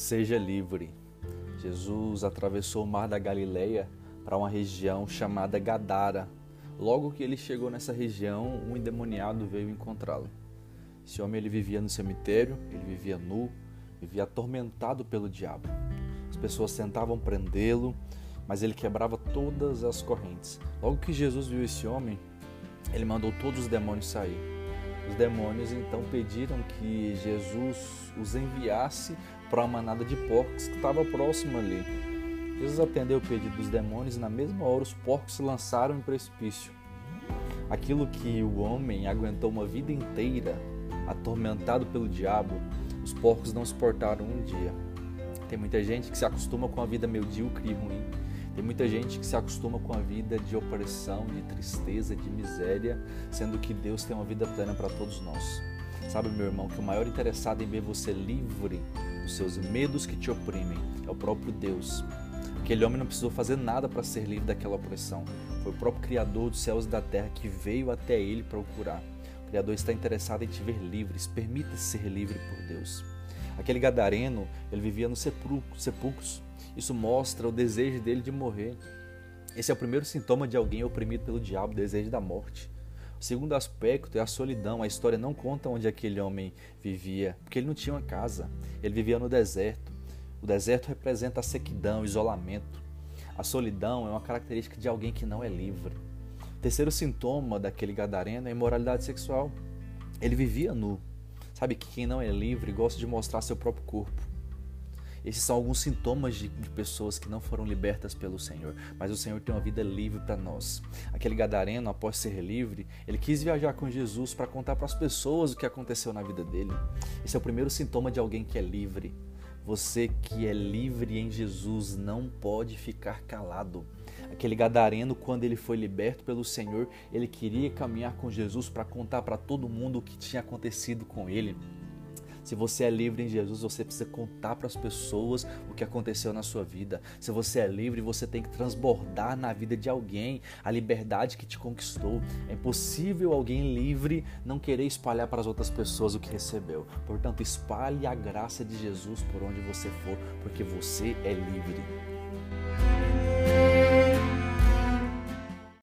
Seja livre. Jesus atravessou o mar da Galileia para uma região chamada Gadara. Logo que ele chegou nessa região, um endemoniado veio encontrá-lo. Esse homem ele vivia no cemitério, ele vivia nu, vivia atormentado pelo diabo. As pessoas tentavam prendê-lo, mas ele quebrava todas as correntes. Logo que Jesus viu esse homem, ele mandou todos os demônios sair. Os demônios então pediram que Jesus os enviasse para uma manada de porcos que estava próxima ali. Jesus atendeu o pedido dos demônios e na mesma hora os porcos se lançaram em precipício. Aquilo que o homem aguentou uma vida inteira, atormentado pelo diabo, os porcos não suportaram um dia. Tem muita gente que se acostuma com a vida medíocre e ruim. Tem muita gente que se acostuma com a vida de opressão, de tristeza, de miséria, sendo que Deus tem uma vida plena para todos nós. Sabe, meu irmão, que o maior interessado em ver você livre dos seus medos que te oprimem é o próprio Deus. Aquele homem não precisou fazer nada para ser livre daquela opressão. Foi o próprio Criador dos céus e da terra que veio até ele para o curar. O Criador está interessado em te ver livres. Permita-se ser livre por Deus. Aquele gadareno, ele vivia nos sepulcros. Isso mostra o desejo dele de morrer. Esse é o primeiro sintoma de alguém oprimido pelo diabo, o desejo da morte. O segundo aspecto é a solidão. A história não conta onde aquele homem vivia, porque ele não tinha uma casa. Ele vivia no deserto. O deserto representa a sequidão, o isolamento. A solidão é uma característica de alguém que não é livre. O terceiro sintoma daquele gadareno é a imoralidade sexual. Ele vivia nu. Sabe que quem não é livre gosta de mostrar seu próprio corpo. Esses são alguns sintomas de, de, pessoas que não foram libertas pelo Senhor, mas o Senhor tem uma vida livre para nós. Aquele gadareno, após ser livre, ele quis viajar com Jesus para contar para as pessoas o que aconteceu na vida dele. Esse é o primeiro sintoma de alguém que é livre. Você que é livre em Jesus não pode ficar calado. Aquele gadareno, quando ele foi liberto pelo Senhor, ele queria caminhar com Jesus para contar para todo mundo o que tinha acontecido com ele. Se você é livre em Jesus, você precisa contar para as pessoas o que aconteceu na sua vida. Se você é livre, você tem que transbordar na vida de alguém a liberdade que te conquistou. É impossível alguém livre não querer espalhar para as outras pessoas o que recebeu. Portanto, espalhe a graça de Jesus por onde você for, porque você é livre.